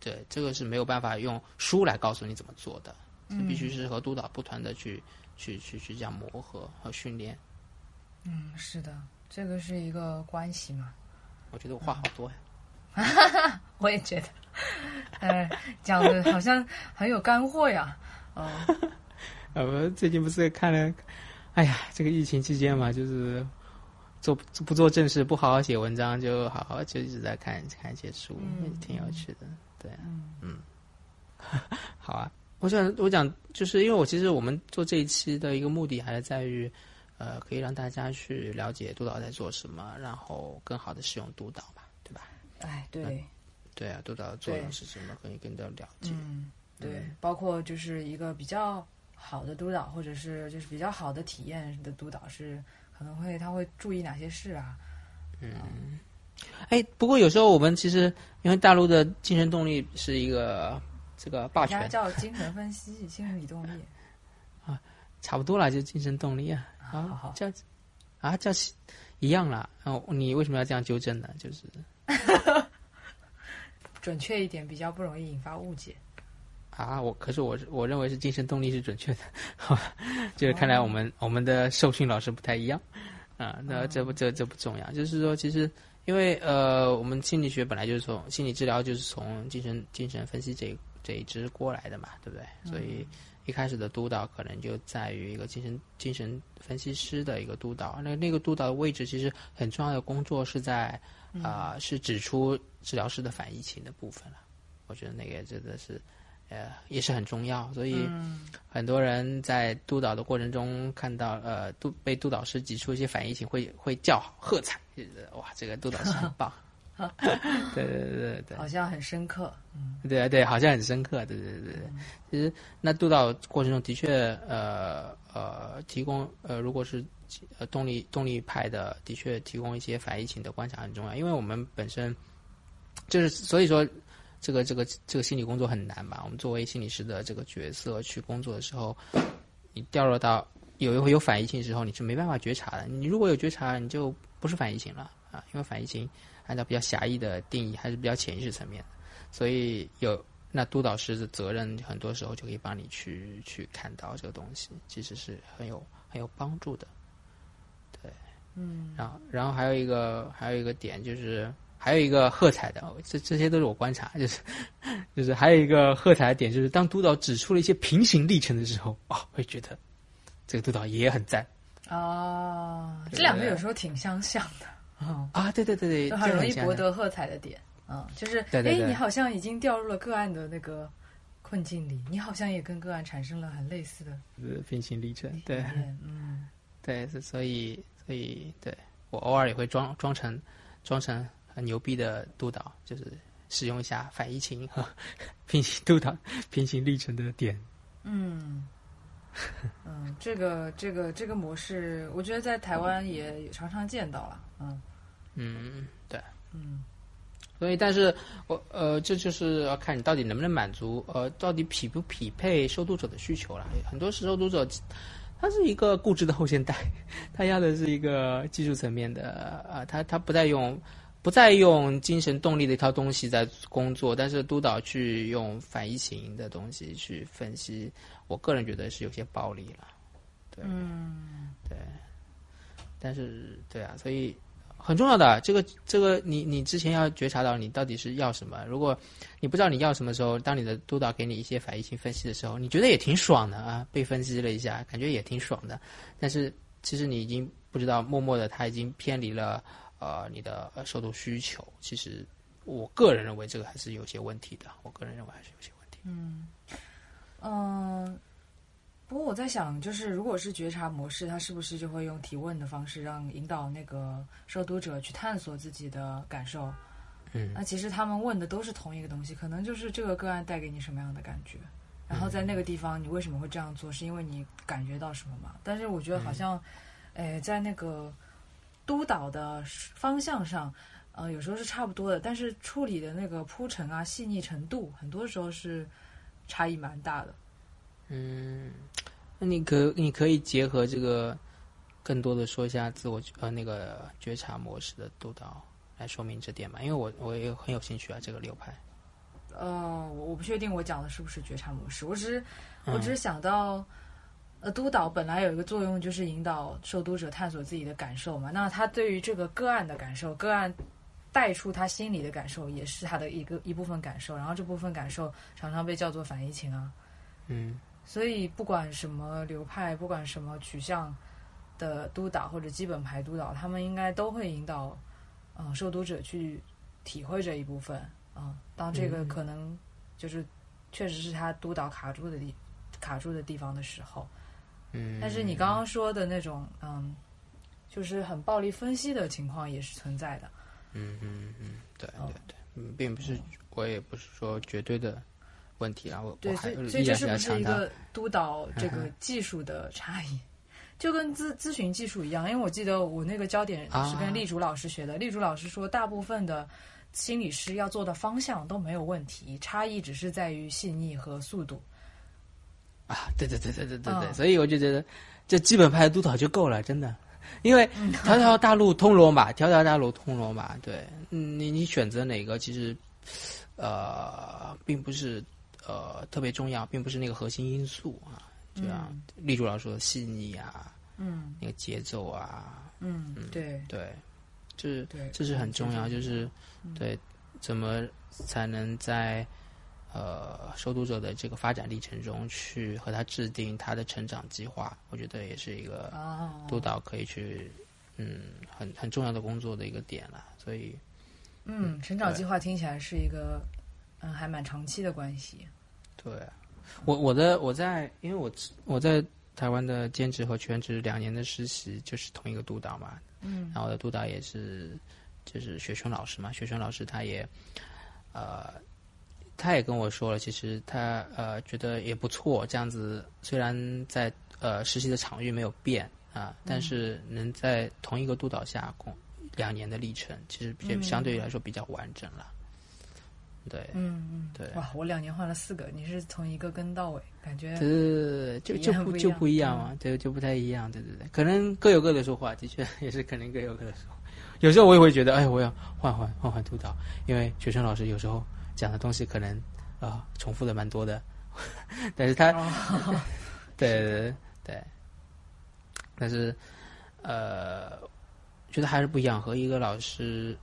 对，这个是没有办法用书来告诉你怎么做的，必须是和督导不断的去去去去这样磨合和训练。嗯，是的，这个是一个关系嘛。我觉得我话好多呀。我也觉得，呃，讲的好像很有干货呀。哦，呃，最近不是看了，哎呀，这个疫情期间嘛，就是。做不做正事，不好好写文章，就好好就一直在看看一些书，挺有趣的。对，嗯，好啊。我想我讲，就是因为我其实我们做这一期的一个目的，还是在于，呃，可以让大家去了解督导在做什么，然后更好的使用督导吧，对吧？哎，对，对啊，督导的作用是什么，可以更加了解。嗯，对，包括就是一个比较好的督导，或者是就是比较好的体验的督导是。可能会他会注意哪些事啊？嗯，哎，不过有时候我们其实因为大陆的精神动力是一个这个霸权，叫精神分析、心理动力啊，差不多了，就精神动力啊，啊叫啊叫一样了。哦，你为什么要这样纠正呢？就是 准确一点，比较不容易引发误解。啊，我可是我我认为是精神动力是准确的，就是看来我们我们的受训老师不太一样啊。那这不这这不重要，就是说其实因为呃，我们心理学本来就是从心理治疗就是从精神精神分析这这一支过来的嘛，对不对？所以一开始的督导可能就在于一个精神精神分析师的一个督导，那那个督导的位置其实很重要的工作是在啊，是指出治疗师的反移情的部分了。我觉得那个真的是。呃，也是很重要，所以很多人在督导的过程中看到，呃，督被督导师挤出一些反应情，会会叫好喝彩，觉得哇，这个督导师很棒。对对对对对，好像很深刻。嗯，对啊对，好像很深刻。对对对对，其实那督导过程中的确，呃呃，提供呃，如果是呃动力动力派的，的确提供一些反疫情的观察很重要，因为我们本身就是所以说。这个这个这个心理工作很难吧？我们作为心理师的这个角色去工作的时候，你掉落到有有反疫情的时候，你是没办法觉察的。你如果有觉察，你就不是反疫情了啊！因为反疫情按照比较狭义的定义，还是比较潜意识层面的，所以有那督导师的责任，很多时候就可以帮你去去看到这个东西，其实是很有很有帮助的。对，嗯，然后然后还有一个还有一个点就是。还有一个喝彩的，这这些都是我观察，就是就是还有一个喝彩的点，就是当督导指出了一些平行历程的时候，哦，会觉得这个督导也很赞。哦，这两个有时候挺相像的。啊，对对对对，很容易博得喝彩的点。嗯，就是哎，你好像已经掉入了个案的那个困境里，你好像也跟个案产生了很类似的平行历程。对，嗯，对，所以所以对我偶尔也会装装成装成。很牛逼的督导，就是使用一下反疫情和 平行督导平行历程的点。嗯嗯，这个这个这个模式，我觉得在台湾也常常见到了。嗯，嗯，对，嗯。所以，但是我呃，这就是要看你到底能不能满足呃，到底匹不匹配受读者的需求了。很多时候，读者他是一个固执的后现代，他要的是一个技术层面的呃，他他不再用不再用精神动力的一套东西在工作，但是督导去用反疫情的东西去分析，我个人觉得是有些暴力了。对，嗯。对，但是对啊，所以很重要的这个这个你你之前要觉察到你到底是要什么。如果你不知道你要什么时候，当你的督导给你一些反应性分析的时候，你觉得也挺爽的啊，被分析了一下，感觉也挺爽的。但是其实你已经不知道，默默的他已经偏离了呃你的受众需求。其实我个人认为这个还是有些问题的，我个人认为还是有些问题。嗯嗯。不过我在想，就是如果是觉察模式，他是不是就会用提问的方式，让引导那个受读者去探索自己的感受？嗯，那其实他们问的都是同一个东西，可能就是这个个案带给你什么样的感觉，然后在那个地方你为什么会这样做，是因为你感觉到什么嘛？但是我觉得好像，诶，在那个督导的方向上，呃，有时候是差不多的，但是处理的那个铺陈啊、细腻程度，很多时候是差异蛮大的。嗯，那你可你可以结合这个，更多的说一下自我呃那个觉察模式的督导来说明这点嘛？因为我我也很有兴趣啊，这个流派。呃，我我不确定我讲的是不是觉察模式，我只是嗯我只是想到，呃，督导本来有一个作用就是引导受读者探索自己的感受嘛，那他对于这个个案的感受，个案带出他心里的感受，也是他的一个一部分感受，然后这部分感受常常被叫做反移情啊。嗯所以不管什么流派，不管什么取向的督导或者基本牌督导，他们应该都会引导，嗯、受读者去体会这一部分啊、当这个嗯。可能就是确实是他督导卡住的地卡住的地方的时候，嗯。但是你刚刚说的那种，嗯，就是很暴力分析的情况也是存在的。嗯嗯嗯，对哦。对对，嗯，并不是我也不是说绝对的问题然后对，所以所以这是不是一。个 督导这个技术的差异？就跟咨咨询技术一样，因为我记得我那个焦点是跟啊丽竹老师学的，丽竹老师说，大部分的心理师要做的方向都没有问题，差异只是在于细腻和速度。啊，对对对对对对对，嗯所以我就觉得这基本派督导就够了，真的，因为嗯条条大路通罗马，条条大路通罗马，对，嗯你你选择哪个其实呃并不是呃特别重要，并不是那个核心因素啊，就像立柱老师说的细腻啊，嗯。那个节奏啊，嗯，对。对，这对，这是很重要，就是对怎么才能在呃受读者的这个发展历程中去和他制定他的成长计划，我觉得也是一个哦，督导可以去嗯很很重要的工作的一个点了。所以嗯，成长计划听起来是一个嗯还蛮长期的关系。对我我的我在因为我我在台湾的兼职和全职两年的实习就是同一个督导嘛，嗯然后我的督导也是就是学生老师嘛，学生老师他也呃他也跟我说了，其实他呃觉得也不错，这样子虽然在呃实习的场域没有变啊，但是能在同一个督导下共两年的历程，其实也嗯相对于来说比较完整了。对，嗯嗯，对。哇，我两年换了四个，你是从一个跟到尾，感觉对对对，就就不就不一样嘛，对，就不太一样，对对对，可能各有各的说话，的确也是可能各有各的说。有时候我也会觉得，哎，我要换换换换督导，因为学生老师有时候讲的东西可能啊、重复的蛮多的，但是他对对对，但是呃，觉得还是不一样。和一个老师，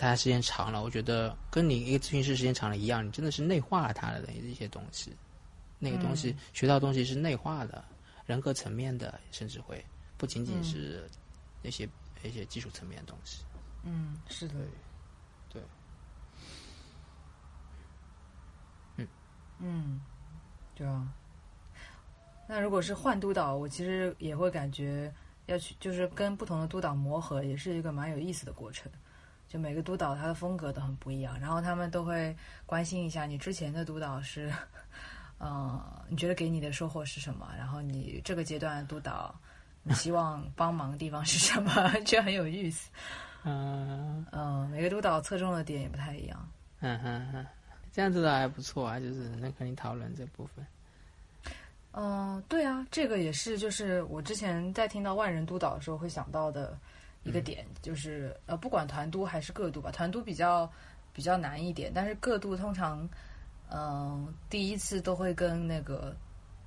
他时间长了，我觉得跟你一个咨询师时间长了一样，你真的是内化了他的一些东西。那个东西、学到的东西是内化的，人格层面的，甚至会不仅仅是那些、一些技术层面的东西。嗯，是的，对，嗯，对啊。那如果是换督导，我其实也会感觉要去，就是跟不同的督导磨合，也是一个蛮有意思的过程。就每个督导他的风格都很不一样，然后他们都会关心一下你之前的督导是，嗯，你觉得给你的收获是什么？然后你这个阶段督导，你希望帮忙的地方是什么？就很有意思。嗯嗯，每个督导侧重的点也不太一样。嗯哼哼，这样子的还不错啊，就是能跟你讨论这部分。嗯，对啊，这个也是，就是我之前在听到万人督导的时候会想到的一个点，就是呃，不管团督还是个督吧，团督比较比较难一点，但是个督通常，嗯、第一次都会跟那个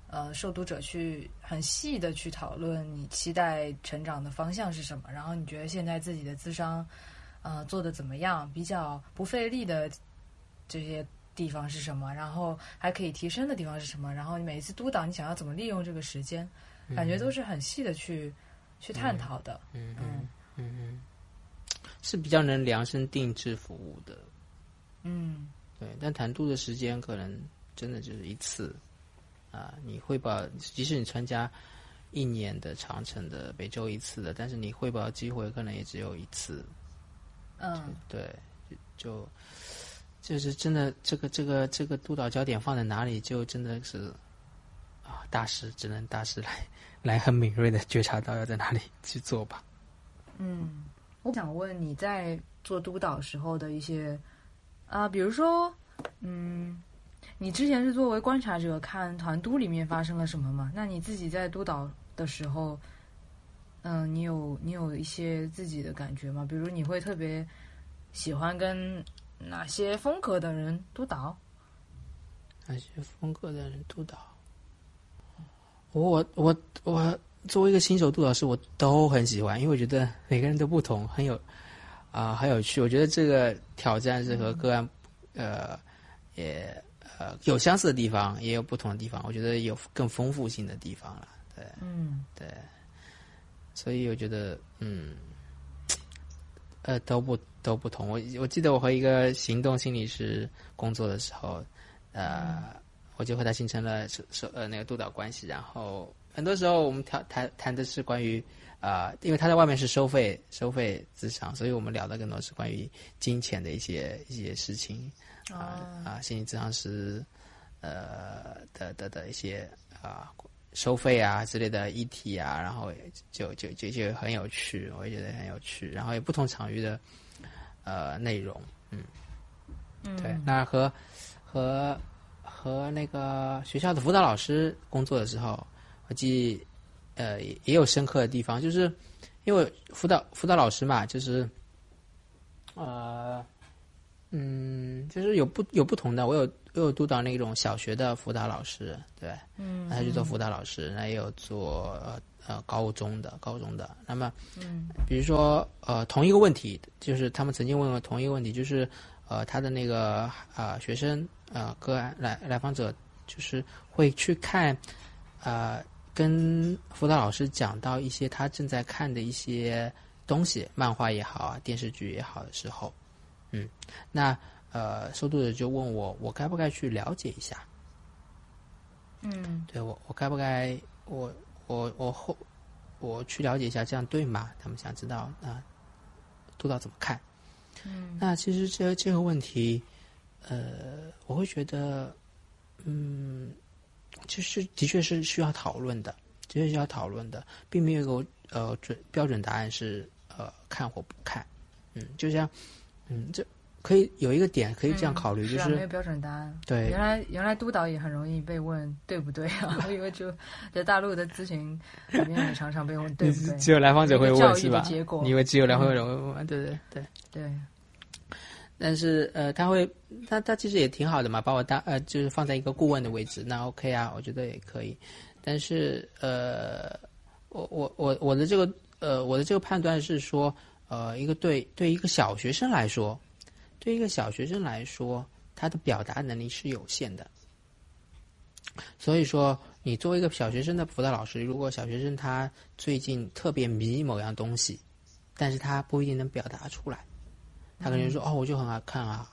呃受督者去很细的去讨论你期待成长的方向是什么，然后你觉得现在自己的智商呃做的怎么样，比较不费力的这些地方是什么，然后还可以提升的地方是什么，然后你每一次督导你想要怎么利用这个时间，感觉都是很细的去去探讨的。嗯嗯。嗯嗯，是比较能量身定制服务的。嗯对，但谈度的时间可能真的就是一次啊。你汇报，即使你参加一年的长城的每周一次的，但是你汇报机会可能也只有一次。嗯对，就就就是真的，这个这个这个督导焦点放在哪里，就真的是啊，大师只能大师来来很敏锐的觉察到要在哪里去做吧。嗯，我想问你在做督导时候的一些啊、比如说，嗯，你之前是作为观察者看团督里面发生了什么吗？那你自己在督导的时候，嗯、你有你有一些自己的感觉吗？比如你会特别喜欢跟哪些风格的人督导？哪些风格的人督导？我我我作为一个新手督导师，我都很喜欢，因为我觉得每个人都不同，很有啊、很有趣。我觉得这个挑战是和个案呃也呃有相似的地方，也有不同的地方。我觉得有更丰富性的地方了。对嗯对，所以我觉得嗯呃都不都不同。我我记得我和一个行动心理师工作的时候，呃，我就和他形成了手手呃那个督导关系。然后很多时候我们谈谈谈的是关于啊、呃因为他在外面是收费收费资商，所以我们聊的更多是关于金钱的一些一些事情啊啊、心理咨商师呃的的的一些啊。收费啊之类的议题啊，然后就就就就很有趣，我也觉得很有趣。然后有不同场域的呃内容，嗯，对，那和和和那个学校的辅导老师工作的时候，我记呃也也有深刻的地方，就是因为辅导辅导老师嘛，就是呃嗯，就是有不有不同的，我有我有督导那种小学的辅导老师，对，嗯那他去做辅导老师，那也有做呃呃高中的高中的。那么，嗯比如说呃同一个问题，就是他们曾经问过同一个问题，就是呃他的那个啊、呃学生呃个案来来访者，就是会去看呃跟辅导老师讲到一些他正在看的一些东西，漫画也好啊，电视剧也好的时候，嗯，那呃收读者就问我，我该不该去了解一下？嗯对我，我该不该我我我后我去了解一下，这样对吗？他们想知道那督导怎么看？嗯那其实这这个问题，呃，我会觉得，嗯，就是的确是需要讨论的，的确需要讨论的，并没有一个呃准标准答案是呃看或不看，嗯，就像嗯这可以有一个点可以这样考虑，就是啊没有标准答案。对原来原来督导也很容易被问对不对啊？我以为就在大陆的咨询里面也常常被问对不对。只有来访者会问是吧？结果你以为只有来访者会问？对对对。对，但是呃，他会，他他其实也挺好的嘛，把我当呃，就是放在一个顾问的位置，那 OK 啊，我觉得也可以。但是呃，我我我我的这个呃，我的这个判断是说，呃，一个对对一个小学生来说，对一个小学生来说，他的表达能力是有限的。所以说，你作为一个小学生的辅导老师，如果小学生他最近特别迷某样东西，但是他不一定能表达出来。他可能说：“哦，我就很爱看啊，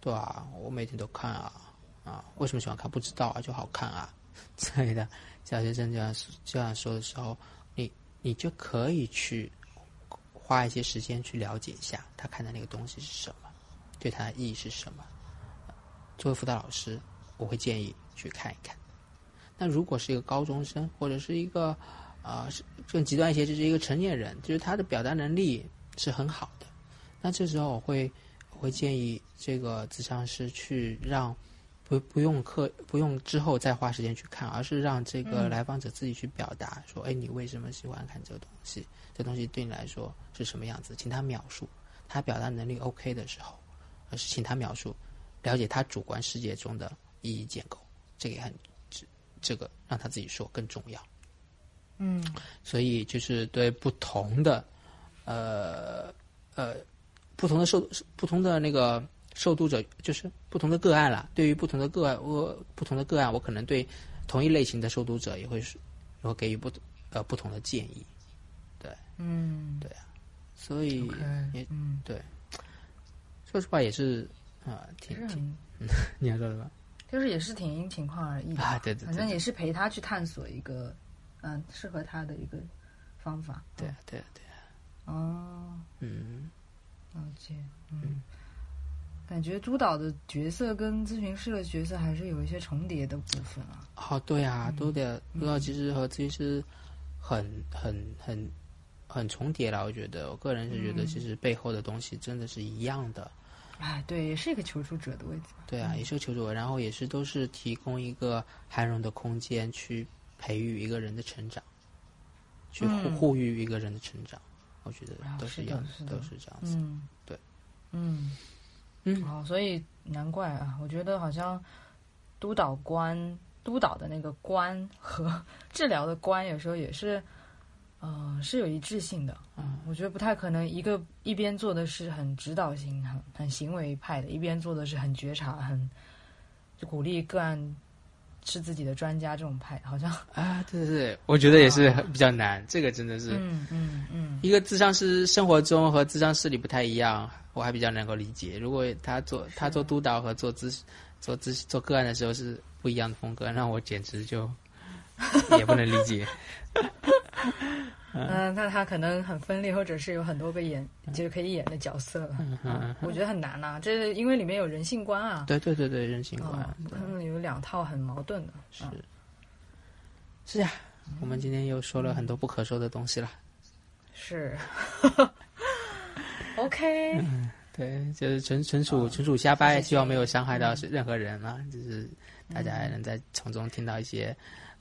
对啊，我每天都看啊，啊，为什么喜欢看？不知道啊，就好看啊 之类的。”小学生这样这样说的时候，你你就可以去花一些时间去了解一下他看的那个东西是什么，对他的意义是什么。作为辅导老师，我会建议去看一看。那如果是一个高中生，或者是一个啊、是更极端一些，就是一个成年人，就是他的表达能力是很好的。那这时候我会我会建议这个咨商师去让不不用课不用之后再花时间去看，而是让这个嗯来访者自己去表达说，哎，你为什么喜欢看这个东西？这东西对你来说是什么样子？请他描述。他表达能力 OK 的时候，而是请他描述，了解他主观世界中的意义建构，这个也很这这个让他自己说更重要。嗯所以就是对不同的呃呃不同的受不同的那个受读者，就是不同的个案啦。对于不同的个案，我不同的个案，我可能对同一类型的受读者也会是也会给予不呃不同的建议。对嗯，对所以嗯，说实话也是啊、挺挺其实很你要说什么就是也是挺因情况而异的啊？对对对反正也是陪他去探索一个嗯适合他的一个方法。对啊对啊对啊，哦，嗯。了解，嗯，感觉督导的角色跟咨询师的角色还是有一些重叠的部分啊。哦，对啊，都得督导其实和咨询师很很很很重叠了。我觉得，我个人是觉得，其实背后的东西真的是一样的。哎，对，也是一个求助者的位置。对啊，也是个求助者，然后也是都是提供一个涵容的空间，去培育一个人的成长，去护嗯护育一个人的成长。我觉得都是的都一样都是这样子。嗯，对，嗯嗯哦，所以难怪啊，我觉得好像督导官督导的那个官和 治疗的官有时候也是，呃，是有一致性的。嗯，我觉得不太可能一个一边做的是很指导型、很很行为派的，一边做的是很觉察、很就鼓励个案是自己的专家这种派，好像啊，对对对，我觉得也是比较难。这个真的是，嗯嗯嗯一个智商师生活中和智商室里不太一样，我还比较能够理解。如果他做他做督导和做咨做咨做个案的时候是不一样的风格，那我简直就 也不能理解。嗯，那他可能很分裂，或者是有很多个演就是可以演的角色了。嗯，我觉得很难呐、这是因为里面有人性观啊。对对对对，人性观哦，他们有两套很矛盾的。是嗯是呀。我们今天又说了很多不可说的东西了。是。OK，对，就是纯纯属纯属瞎掰，希望没有伤害到任何人啊，就是大家还能在从中听到一些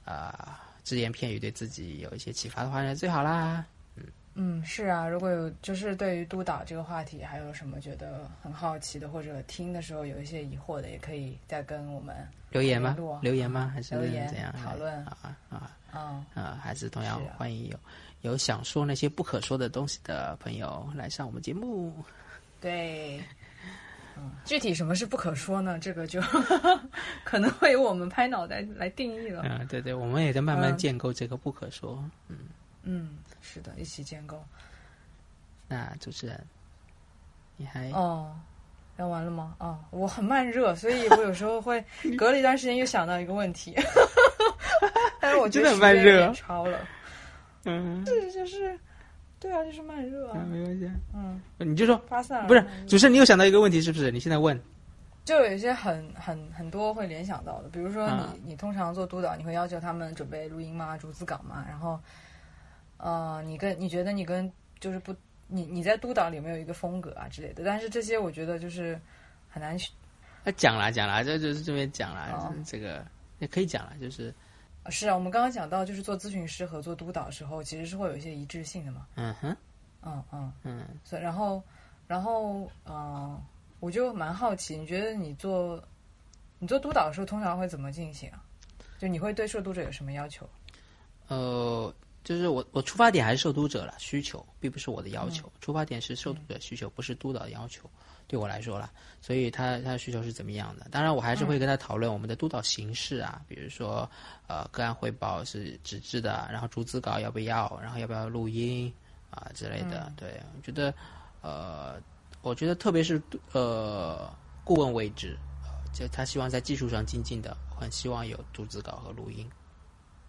啊、只言片语，对自己有一些启发的话，那最好啦。嗯嗯，是啊，如果有就是对于督导这个话题，还有什么觉得很好奇的，或者听的时候有一些疑惑的，也可以再跟我们留言吗？留言吗？还是留言怎样讨论啊啊啊啊！还是同样欢迎有有想说那些不可说的东西的朋友来上我们节目。对。嗯，具体什么是不可说呢？这个就 可能会由我们拍脑袋来定义了。嗯，对对，我们也在慢慢嗯建构这个不可说。嗯嗯，是的，一起建构。那主持人，你还哦，聊完了吗？哦，我很慢热，所以我有时候会 隔了一段时间又想到一个问题，但是我觉得真的很慢时间有点热超了，嗯，这就是，对啊，就是慢热啊，没关系，嗯，你就说发散不是主持人，你有想到一个问题是不是？你现在问。就有一些很很很多会联想到的，比如说你、嗯你通常做督导，你会要求他们准备录音吗？逐字稿吗？然后，呃，你跟你觉得你跟就是不你你在督导里有没有一个风格啊之类的？但是这些我觉得就是很难去那讲啦讲啦，这就是这边讲啦，哦这个也可以讲啦，就是是啊，我们刚刚讲到，就是做咨询师和做督导的时候，其实是会有一些一致性的嘛。嗯哼，嗯嗯，嗯，所以然后然后嗯、呃我就蛮好奇，你觉得你做你做督导的时候，通常会怎么进行啊？就你会对受督者有什么要求？呃，就是我我出发点还是受督者了需求，并不是我的要求，出发点是受督者需求，不是督导的要求。对我来说了，所以他他的需求是怎么样的？当然，我还是会跟他讨论我们的督导形式啊，比如说，呃，个案汇报是纸质的，然后逐字稿要不要，然后要不要录音啊之类的。对，我觉得，呃，我觉得特别是呃顾问位置，呃就他希望在技术上精进的，我很希望有逐字稿和录音。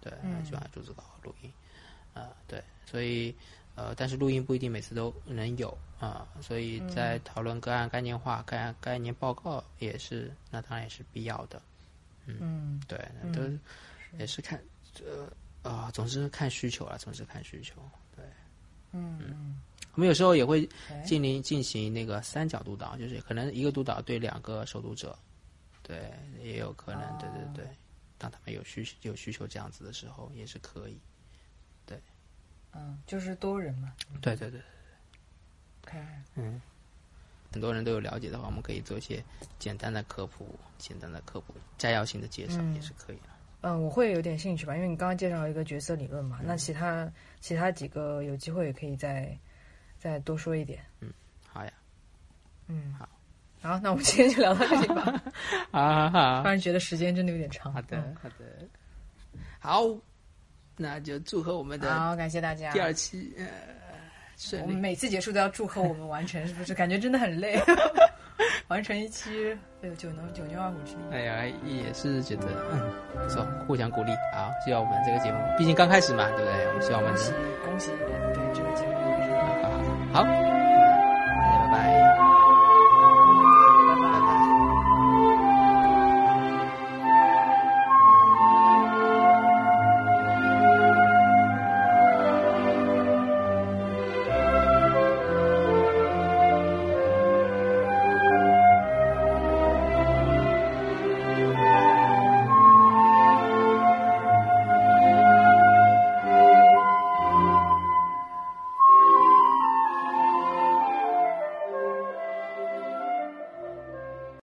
对，很希望逐字稿和录音。啊、对，所以呃，但是录音不一定每次都能有啊、所以在讨论个案概念化、概案概念报告也是，那当然也是必要的。嗯对，那都也是看呃啊、总之看需求啊，总是看需求。对，嗯嗯我们有时候也会哎进行进行那个三角督导，就是可能一个督导对两个受读者，对，也有可能，对对对，当他们有需有需求这样子的时候，也是可以。嗯，就是多人嘛。对对对，OK，嗯，很多人都有了解的话，我们可以做一些简单的科普、简单的科普摘要性的介绍，嗯。也是可以的。嗯，我会有点兴趣吧，因为你刚刚介绍了一个角色理论嘛，那其他其他几个有机会也可以再再多说一点。嗯好呀，嗯，好，好，那我们今天就聊到这里吧。啊好。突然觉得时间真的有点长。好的嗯。好的，好，那就祝贺我们的好，感谢大家。第二期呃顺利。我们每次结束都要祝贺我们完成，是不是？感觉真的很累，完成一期呃九牛九牛二虎之力。哎呀，也是觉得嗯不错，互相鼓励。啊，希望我们这个节目，毕竟刚开始嘛，对不对？我们希望我们恭喜能恭喜对这个节目。好。